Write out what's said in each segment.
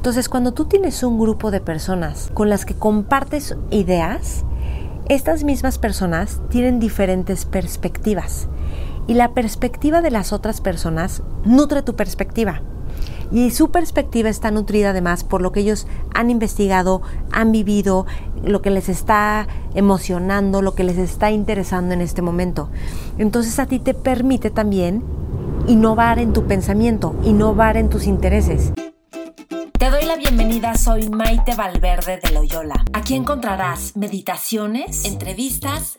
Entonces, cuando tú tienes un grupo de personas con las que compartes ideas, estas mismas personas tienen diferentes perspectivas y la perspectiva de las otras personas nutre tu perspectiva. Y su perspectiva está nutrida además por lo que ellos han investigado, han vivido, lo que les está emocionando, lo que les está interesando en este momento. Entonces a ti te permite también innovar en tu pensamiento, innovar en tus intereses. Soy Maite Valverde de Loyola. Aquí encontrarás meditaciones, entrevistas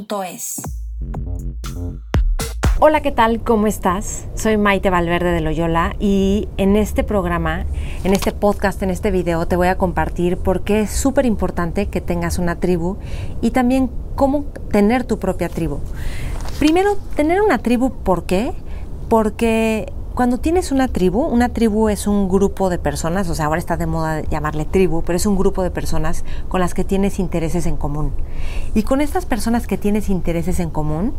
Hola, ¿qué tal? ¿Cómo estás? Soy Maite Valverde de Loyola y en este programa, en este podcast, en este video te voy a compartir por qué es súper importante que tengas una tribu y también cómo tener tu propia tribu. Primero, tener una tribu, ¿por qué? Porque cuando tienes una tribu, una tribu es un grupo de personas, o sea, ahora está de moda llamarle tribu, pero es un grupo de personas con las que tienes intereses en común. Y con estas personas que tienes intereses en común,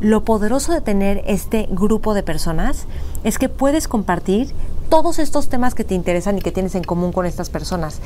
lo poderoso de tener este grupo de personas es que puedes compartir todos estos temas que te interesan y que tienes en común con estas personas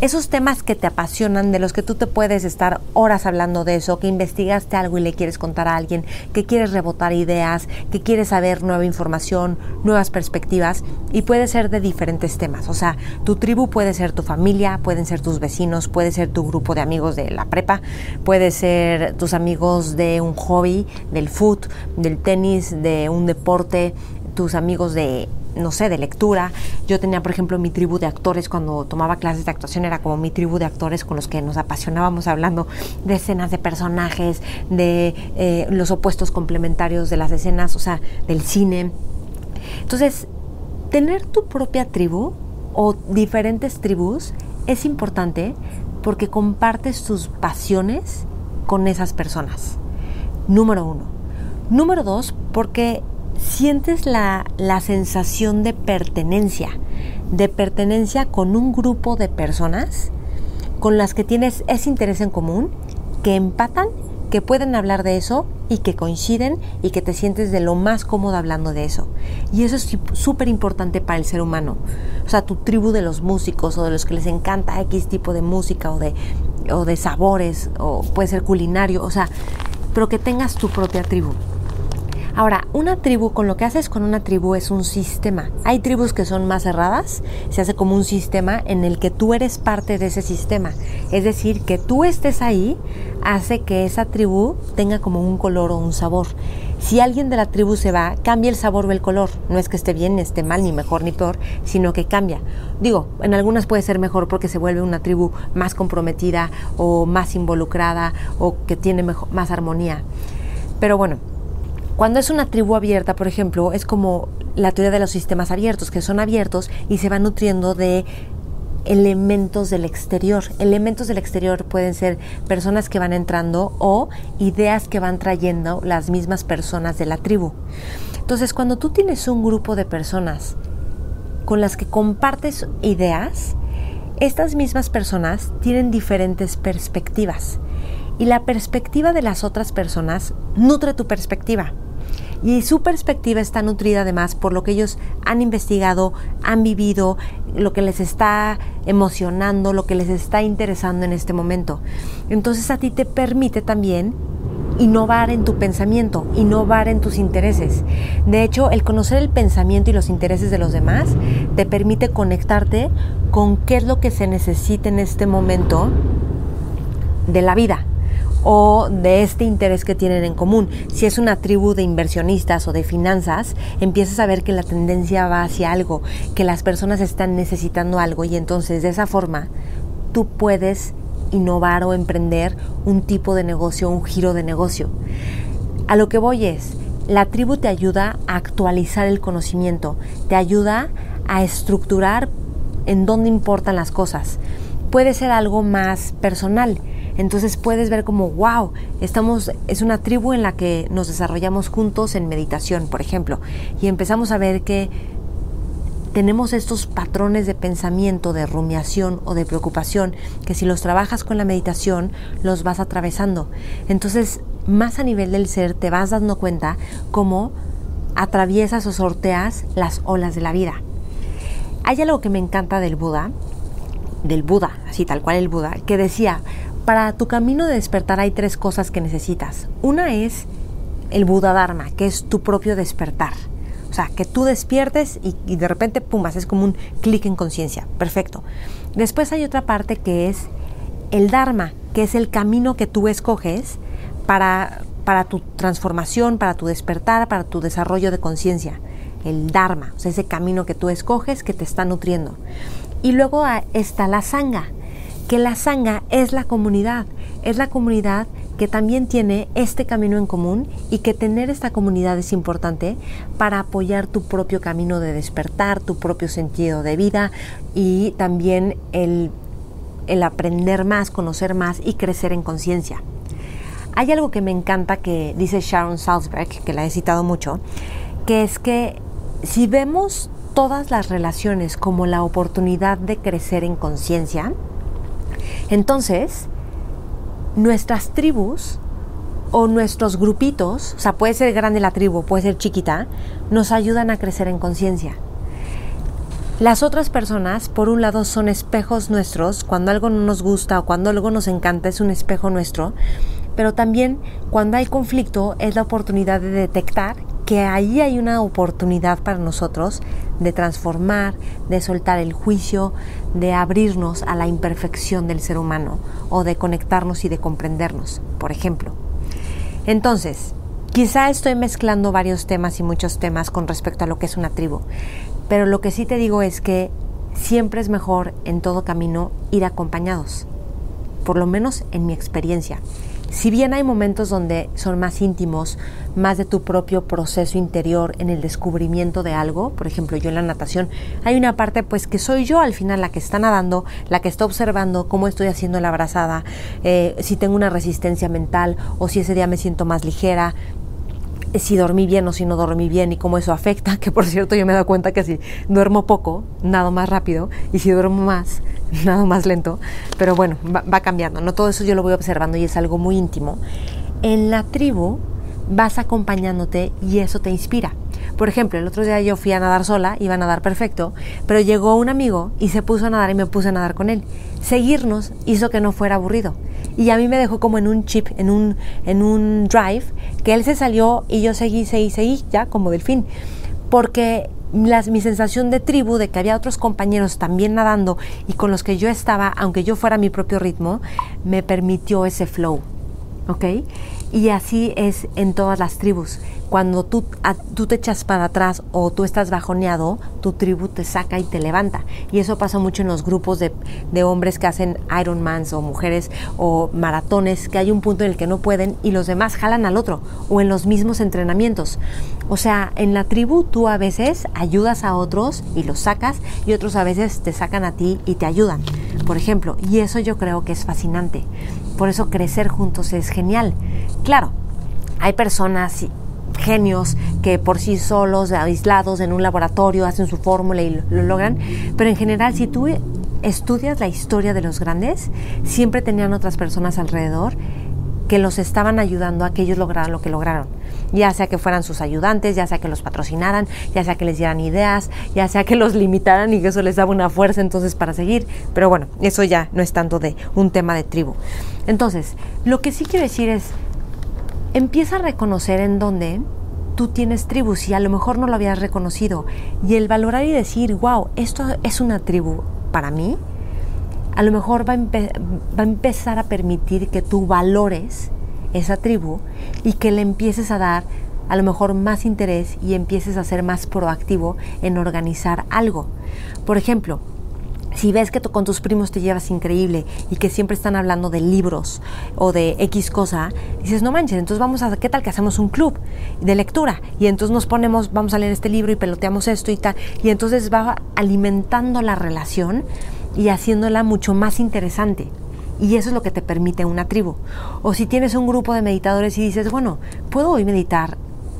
esos temas que te apasionan, de los que tú te puedes estar horas hablando de eso, que investigaste algo y le quieres contar a alguien, que quieres rebotar ideas, que quieres saber nueva información, nuevas perspectivas, y puede ser de diferentes temas. O sea, tu tribu puede ser tu familia, pueden ser tus vecinos, puede ser tu grupo de amigos de la prepa, puede ser tus amigos de un hobby, del foot, del tenis, de un deporte, tus amigos de no sé, de lectura. Yo tenía, por ejemplo, mi tribu de actores cuando tomaba clases de actuación, era como mi tribu de actores con los que nos apasionábamos hablando de escenas de personajes, de eh, los opuestos complementarios de las escenas, o sea, del cine. Entonces, tener tu propia tribu o diferentes tribus es importante porque compartes tus pasiones con esas personas. Número uno. Número dos, porque sientes la, sensación de pertenencia, de pertenencia con un grupo de personas con las que tienes ese interés en común, que empatan, que pueden hablar de eso y que coinciden y que te sientes de lo más cómodo hablando de eso. Y eso es súper importante para el ser humano. O sea, tu tribu de los músicos o de los que les encanta X tipo de música o de, o de sabores o puede ser culinario, o sea, pero que tengas tu propia tribu. Ahora, una tribu, con lo que haces con una tribu es un sistema. Hay tribus que son más cerradas, se hace como un sistema en el que tú eres parte de ese sistema. Es decir, que tú estés ahí hace que esa tribu tenga como un color o un sabor. Si alguien de la tribu se va, cambia el sabor o el color. No es que esté bien, esté mal, ni mejor ni peor, sino que cambia. Digo, en algunas puede ser mejor porque se vuelve una tribu más comprometida o más involucrada o que tiene más armonía. Pero bueno, cuando es una tribu abierta, por ejemplo, es como la teoría de los sistemas abiertos, que son abiertos y se van nutriendo de elementos del exterior. Elementos del exterior pueden ser personas que van entrando o ideas que van trayendo las mismas personas de la tribu. Entonces, cuando tú tienes un grupo de personas con las que compartes ideas, estas mismas personas tienen diferentes perspectivas y la perspectiva de las otras personas nutre tu perspectiva. Y su perspectiva está nutrida además por lo que ellos han investigado, han vivido, lo que les está emocionando, lo que les está interesando en este momento. Entonces a ti te permite también innovar en tu pensamiento, innovar en tus intereses. De hecho, el conocer el pensamiento y los intereses de los demás te permite conectarte con qué es lo que se necesita en este momento de la vida o de este interés que tienen en común. Si es una tribu de inversionistas o de finanzas, empiezas a ver que la tendencia va hacia algo, que las personas están necesitando algo y entonces de esa forma tú puedes innovar o emprender un tipo de negocio, un giro de negocio. A lo que voy es, la tribu te ayuda a actualizar el conocimiento, te ayuda a estructurar en dónde importan las cosas. Puede ser algo más personal. Entonces puedes ver como, wow, estamos, es una tribu en la que nos desarrollamos juntos en meditación, por ejemplo, y empezamos a ver que tenemos estos patrones de pensamiento, de rumiación o de preocupación, que si los trabajas con la meditación, los vas atravesando. Entonces, más a nivel del ser, te vas dando cuenta cómo atraviesas o sorteas las olas de la vida. Hay algo que me encanta del Buda, del Buda, así tal cual el Buda, que decía, para tu camino de despertar hay tres cosas que necesitas. Una es el Buda Dharma, que es tu propio despertar. O sea, que tú despiertes y, de repente, pum, haces como un clic en conciencia. Perfecto. Después hay otra parte que es el Dharma, que es el camino que tú escoges para, para tu transformación, para tu despertar, para tu desarrollo de conciencia. El Dharma, o sea, ese camino que tú escoges que te está nutriendo. Y luego está la Sangha, que la Sangha es la comunidad, es la comunidad que también tiene este camino en común y que tener esta comunidad es importante para apoyar tu propio camino de despertar, tu propio sentido de vida y también el, el aprender más, conocer más y crecer en conciencia. Hay algo que me encanta que dice Sharon Salzberg, que la he citado mucho, que es que si vemos todas las relaciones como la oportunidad de crecer en conciencia, entonces nuestras tribus o nuestros grupitos, o sea, puede ser grande la tribu, puede ser chiquita, nos ayudan a crecer en conciencia. Las otras personas, por un lado, son espejos nuestros, cuando algo no nos gusta o cuando algo nos encanta es un espejo nuestro, pero también cuando hay conflicto es la oportunidad de detectar que ahí hay una oportunidad para nosotros de transformar, de soltar el juicio, de abrirnos a la imperfección del ser humano o de conectarnos y de comprendernos, por ejemplo. Entonces, quizá estoy mezclando varios temas y muchos temas con respecto a lo que es una tribu, pero lo que sí te digo es que siempre es mejor en todo camino ir acompañados, por lo menos en mi experiencia. Si bien hay momentos donde son más íntimos, más de tu propio proceso interior en el descubrimiento de algo, por ejemplo yo en la natación, hay una parte pues que soy yo al final la que está nadando, la que está observando cómo estoy haciendo la abrazada, eh, si tengo una resistencia mental o si ese día me siento más ligera, si dormí bien o si no dormí bien y cómo eso afecta, que por cierto yo me he dado cuenta que si duermo poco, nado más rápido y si duermo más, nada más lento, pero bueno, va, cambiando, ¿no? Todo eso yo lo voy observando y es algo muy íntimo. En la tribu vas acompañándote y eso te inspira. Por ejemplo, el otro día yo fui a nadar sola, iba a nadar perfecto, pero llegó un amigo y se puso a nadar y me puse a nadar con él. Seguirnos hizo que no fuera aburrido. Y a mí me dejó como en un chip, en un, en un drive, que él se salió y yo seguí, seguí, seguí, ya como delfín. Porque mi sensación de tribu, de que había otros compañeros también nadando y con los que yo estaba, aunque yo fuera mi propio ritmo, me permitió ese flow. ¿Ok? Y así es en todas las tribus. Cuando tú, tú te echas para atrás o tú estás bajoneado, tu tribu te saca y te levanta. Y eso pasa mucho en los grupos de, de hombres que hacen Ironmans o mujeres o maratones, que hay un punto en el que no pueden y los demás jalan al otro o en los mismos entrenamientos. O sea, en la tribu tú a veces ayudas a otros y los sacas y otros a veces te sacan a ti y te ayudan, por ejemplo. Y eso yo creo que es fascinante. Por eso crecer juntos es genial. Claro, hay personas genios que por sí solos, aislados en un laboratorio, hacen su fórmula y lo, logran, pero en general si tú estudias la historia de los grandes, siempre tenían otras personas alrededor que los estaban ayudando a que ellos lograran lo que lograron. Ya sea que fueran sus ayudantes, ya sea que los patrocinaran, ya sea que les dieran ideas, ya sea que los limitaran y que eso les daba una fuerza entonces para seguir. Pero bueno, eso ya no es tanto de un tema de tribu. Entonces, lo que sí quiero decir es, empieza a reconocer en dónde tú tienes tribus y a lo mejor no lo habías reconocido. Y el valorar y decir, wow, esto es una tribu para mí, a lo mejor va a, empezar a permitir que tú valores esa tribu y que le empieces a dar a lo mejor más interés y empieces a ser más proactivo en organizar algo. Por ejemplo, si ves que con tus primos te llevas increíble y que siempre están hablando de libros o de X cosa, dices, no manches, entonces vamos a, ¿qué tal que hacemos un club de lectura? Y entonces nos ponemos, vamos a leer este libro y peloteamos esto y tal. Y entonces va alimentando la relación y haciéndola mucho más interesante. Y eso es lo que te permite una tribu. O si tienes un grupo de meditadores y dices, bueno, puedo hoy meditar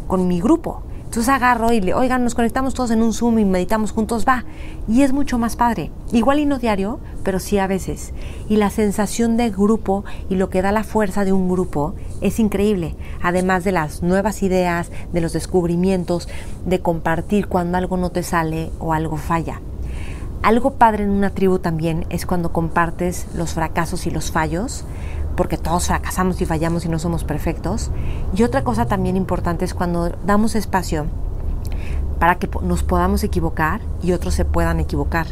con mi grupo. Entonces agarro y le, oigan, nos conectamos todos en un Zoom y meditamos juntos, va. Y es mucho más padre. Igual y no diario, pero sí a veces. Y la sensación de grupo y lo que da la fuerza de un grupo es increíble. Además de las nuevas ideas, de los descubrimientos, de compartir cuando algo no te sale o algo falla. Algo padre en una tribu también es cuando compartes los fracasos y los fallos, porque todos fracasamos y fallamos y no somos perfectos. Y otra cosa también importante es cuando damos espacio para que nos podamos equivocar y otros se puedan equivocar.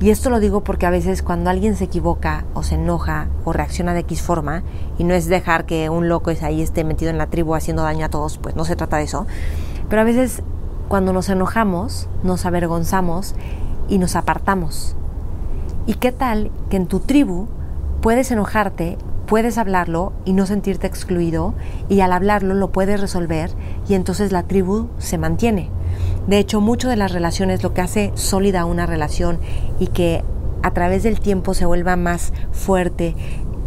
Y esto lo digo porque a veces cuando alguien se equivoca o se enoja o reacciona de X forma, y no es dejar que un loco es ahí esté metido en la tribu haciendo daño a todos, pues no se trata de eso. Pero a veces cuando nos enojamos, nos avergonzamos y nos apartamos. ¿Y qué tal que en tu tribu puedes enojarte, puedes hablarlo y no sentirte excluido y al hablarlo lo puedes resolver y entonces la tribu se mantiene? De hecho, mucho de las relaciones, lo que hace sólida una relación y que a través del tiempo se vuelva más fuerte,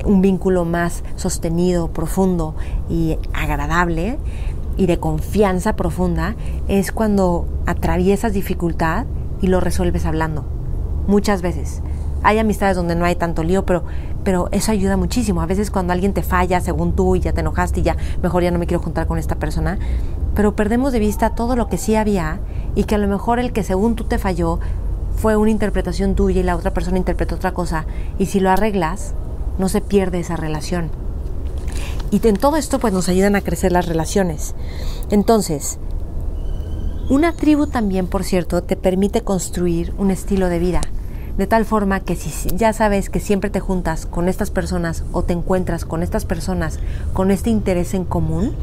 un vínculo más sostenido, profundo y agradable y de confianza profunda, es cuando atraviesas dificultad y lo resuelves hablando. Muchas veces. Hay amistades donde no hay tanto lío, pero, pero eso ayuda muchísimo. A veces cuando alguien te falla según tú y ya te enojaste y ya mejor ya no me quiero juntar con esta persona, pero perdemos de vista todo lo que sí había y que a lo mejor el que según tú te falló fue una interpretación tuya y la otra persona interpretó otra cosa. Y si lo arreglas, no se pierde esa relación. Y en todo esto pues nos ayudan a crecer las relaciones. Entonces, una tribu también, por cierto, te permite construir un estilo de vida, de tal forma que si ya sabes que siempre te juntas con estas personas o te encuentras con estas personas con este interés en común,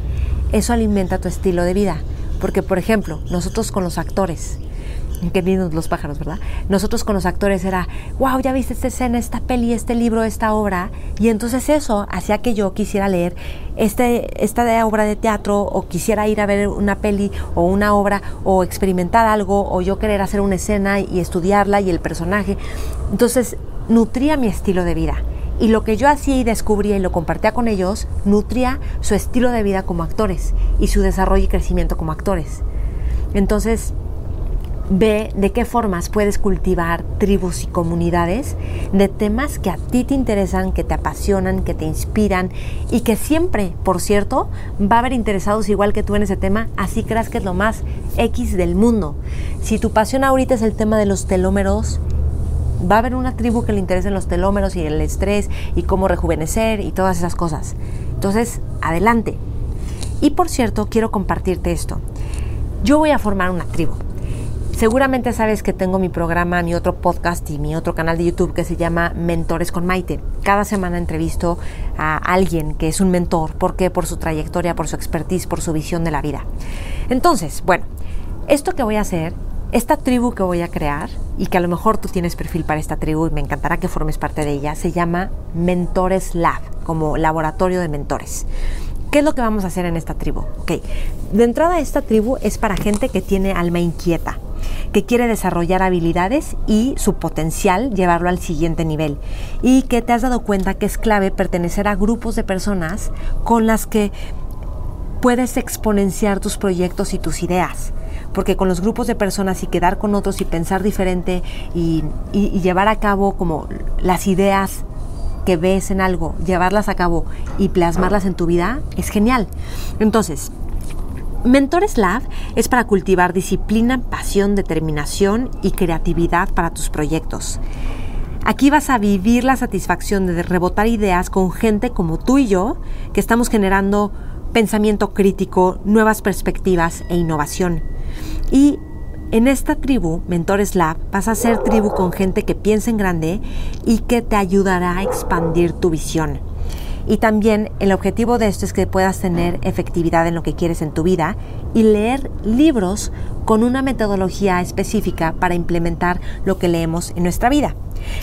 eso alimenta tu estilo de vida. Porque, por ejemplo, nosotros con los actores, que lindos los pájaros, ¿verdad? Nosotros con los actores era, wow, ya viste esta escena, esta peli, este libro, esta obra. Y entonces eso hacía que yo quisiera leer este, esta obra de teatro o quisiera ir a ver una peli o una obra o experimentar algo o yo querer hacer una escena y estudiarla y el personaje. Entonces nutría mi estilo de vida. Y lo que yo hacía y descubría y lo compartía con ellos, nutría su estilo de vida como actores y su desarrollo y crecimiento como actores. Entonces, Ve de qué formas puedes cultivar tribus y comunidades de temas que a ti te interesan, que te apasionan, que te inspiran y que siempre, por cierto, va a haber interesados igual que tú en ese tema, así creas que es lo más X del mundo. Si tu pasión ahorita es el tema de los telómeros, va a haber una tribu que le interesen los telómeros y el estrés y cómo rejuvenecer y todas esas cosas. Entonces, adelante. Y por cierto, quiero compartirte esto. Yo voy a formar una tribu. Seguramente sabes que tengo mi programa, mi otro podcast y mi otro canal de YouTube que se llama Mentores con Maite. Cada semana entrevisto a alguien que es un mentor. ¿Por qué? Por su trayectoria, por su expertise, por su visión de la vida. Entonces, bueno, esto que voy a hacer, esta tribu que voy a crear, y que a lo mejor tú tienes perfil para esta tribu y me encantará que formes parte de ella, se llama Mentores Lab, como laboratorio de mentores. ¿Qué es lo que vamos a hacer en esta tribu? Ok, de entrada esta tribu es para gente que tiene alma inquieta, que quiere desarrollar habilidades y su potencial llevarlo al siguiente nivel y que te has dado cuenta que es clave pertenecer a grupos de personas con las que puedes exponenciar tus proyectos y tus ideas. Porque con los grupos de personas y quedar con otros y pensar diferente y, y llevar a cabo como las ideas que ves en algo, llevarlas a cabo y plasmarlas en tu vida, es genial. Entonces, Mentores Lab es para cultivar disciplina, pasión, determinación y creatividad para tus proyectos. Aquí vas a vivir la satisfacción de rebotar ideas con gente como tú y yo, que estamos generando pensamiento crítico, nuevas perspectivas e innovación. Y en esta tribu, Mentores Lab, vas a ser tribu con gente que piensa en grande y que te ayudará a expandir tu visión. Y también el objetivo de esto es que puedas tener efectividad en lo que quieres en tu vida y leer libros con una metodología específica para implementar lo que leemos en nuestra vida.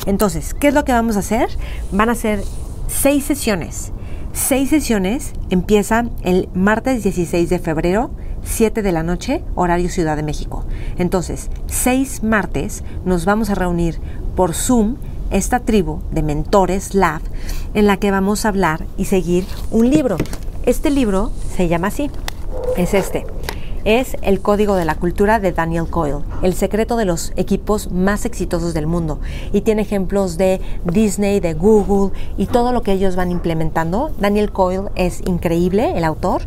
Entonces, ¿qué es lo que vamos a hacer? Van a ser seis sesiones. Seis sesiones empiezan el martes 16 de febrero, 7 de la noche, horario Ciudad de México. Entonces, seis martes nos vamos a reunir por Zoom esta tribu de mentores Lab en la que vamos a hablar y seguir un libro. Este libro se llama así, es este es El Código de la Cultura de Daniel Coyle, el secreto de los equipos más exitosos del mundo. Y tiene ejemplos de Disney, de Google y todo lo que ellos van implementando. Daniel Coyle es increíble, el autor.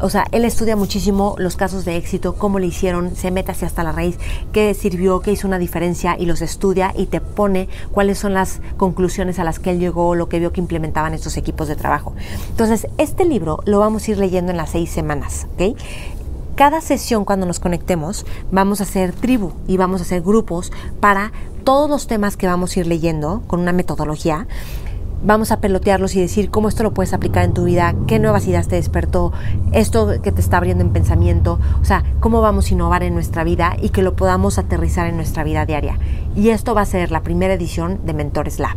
O, sea, él estudia muchísimo los casos de éxito, cómo le hicieron, se mete hacia hasta la raíz, qué sirvió, qué hizo una diferencia y los estudia y te pone cuáles son las conclusiones a las que él llegó, lo que vio que implementaban estos equipos de trabajo. Entonces, este libro lo vamos a ir leyendo en las seis semanas, ¿ok? Cada sesión cuando nos conectemos vamos a hacer tribu y vamos a hacer grupos para todos los temas que vamos a ir leyendo con una metodología vamos a pelotearlos y decir cómo esto lo puedes aplicar en tu vida, qué nuevas ideas te despertó, esto que te está abriendo en pensamiento, o sea, cómo vamos a innovar en nuestra vida y que lo podamos aterrizar en nuestra vida diaria. Y esto va a ser la primera edición de Mentores Lab.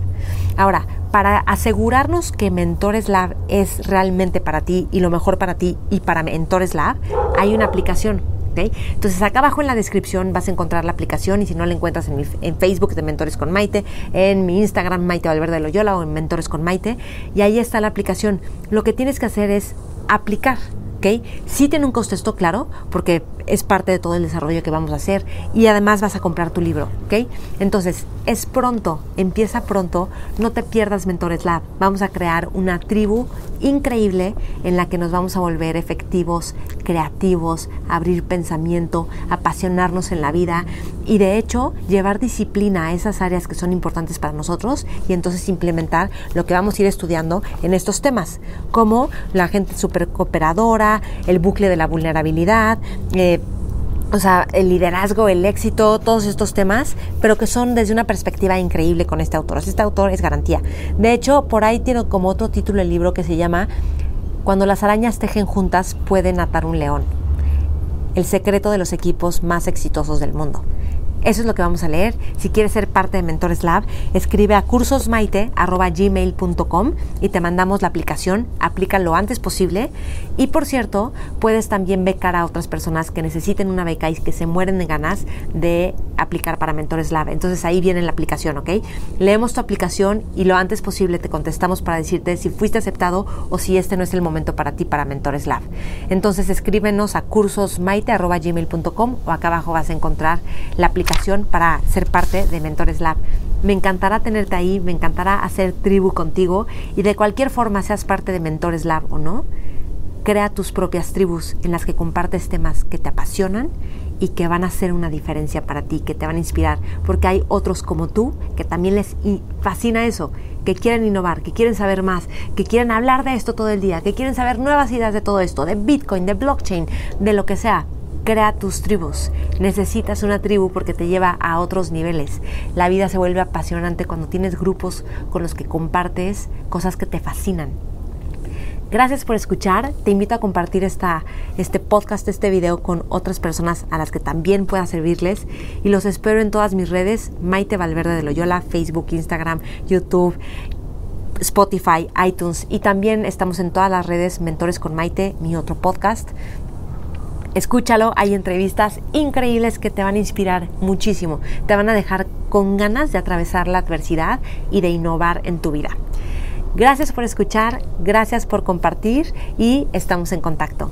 Ahora, para asegurarnos que Mentores Lab es realmente para ti y lo mejor para ti y para Mentores Lab, hay una aplicación entonces acá abajo en la descripción vas a encontrar la aplicación y si no la encuentras en, en Facebook de Mentores con Maite, en mi Instagram Maite Valverde Loyola o en Mentores con Maite y ahí está la aplicación. Lo que tienes que hacer es aplicar. ¿Ok? Sí tiene un costo esto, claro, porque es parte de todo el desarrollo que vamos a hacer y además vas a comprar tu libro, ¿ok? Entonces, es pronto, empieza pronto, no te pierdas Mentores Lab. Vamos a crear una tribu increíble en la que nos vamos a volver efectivos, creativos, abrir pensamiento, apasionarnos en la vida y de hecho llevar disciplina a esas áreas que son importantes para nosotros y entonces implementar lo que vamos a ir estudiando en estos temas, como la gente super cooperadora, el bucle de la vulnerabilidad, eh, o sea, el liderazgo, el éxito, todos estos temas, pero que son desde una perspectiva increíble con este autor. Este autor es garantía. De hecho, por ahí tiene como otro título el libro que se llama Cuando las arañas tejen juntas pueden atar un león. El secreto de los equipos más exitosos del mundo. Eso es lo que vamos a leer. Si quieres ser parte de Mentores Lab, escribe a cursosmaite.gmail.com y te mandamos la aplicación. Aplica lo antes posible. Y por cierto, puedes también becar a otras personas que necesiten una beca y que se mueren de ganas de aplicar para Mentores Lab. Entonces ahí viene la aplicación, ¿ok? Leemos tu aplicación y lo antes posible te contestamos para decirte si fuiste aceptado o si este no es el momento para ti para Mentores Lab. Entonces escríbenos a cursosmaite.gmail.com o acá abajo vas a encontrar la aplicación para ser parte de Mentores Lab. Me encantará tenerte ahí, me encantará hacer tribu contigo y de cualquier forma seas parte de Mentores Lab o no, crea tus propias tribus en las que compartes temas que te apasionan y que van a hacer una diferencia para ti, que te van a inspirar, porque hay otros como tú que también les fascina eso, que quieren innovar, que quieren saber más, que quieren hablar de esto todo el día, que quieren saber nuevas ideas de todo esto, de Bitcoin, de blockchain, de lo que sea crea tus tribus. Necesitas una tribu porque te lleva a otros niveles. La vida se vuelve apasionante cuando tienes grupos con los que compartes cosas que te fascinan. Gracias por escuchar. Te invito a compartir esta, este podcast, este video con otras personas a las que también pueda servirles. Y los espero en todas mis redes. Maite Valverde de Loyola, Facebook, Instagram, YouTube, Spotify, iTunes. Y también estamos en todas las redes Mentores con Maite, mi otro podcast. Escúchalo, hay entrevistas increíbles que te van a inspirar muchísimo, te van a dejar con ganas de atravesar la adversidad y de innovar en tu vida. Gracias por escuchar, gracias por compartir y estamos en contacto.